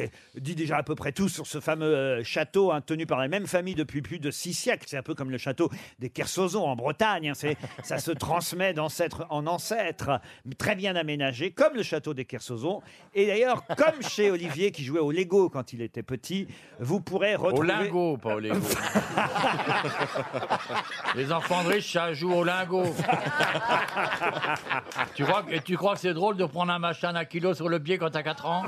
ai dit déjà à peu près tout sur ce fameux euh, château hein, tenu par la même famille depuis plus de six siècles. C'est un peu comme le château des Kersozon en Bretagne. hein. Ça se transmet d'ancêtre en ancêtre, très bien aménagé, comme le château des Kersozon. Et d'ailleurs, comme chez Olivier qui jouait au Lego quand il était petit, vous pourrez retrouver... Au lingot, pas au Lego. Les enfants de riches, ça joue au lingot. tu, crois, que- tu crois que c'est drôle de prendre un machin à kilo sur le pied quand t'as 4 ans?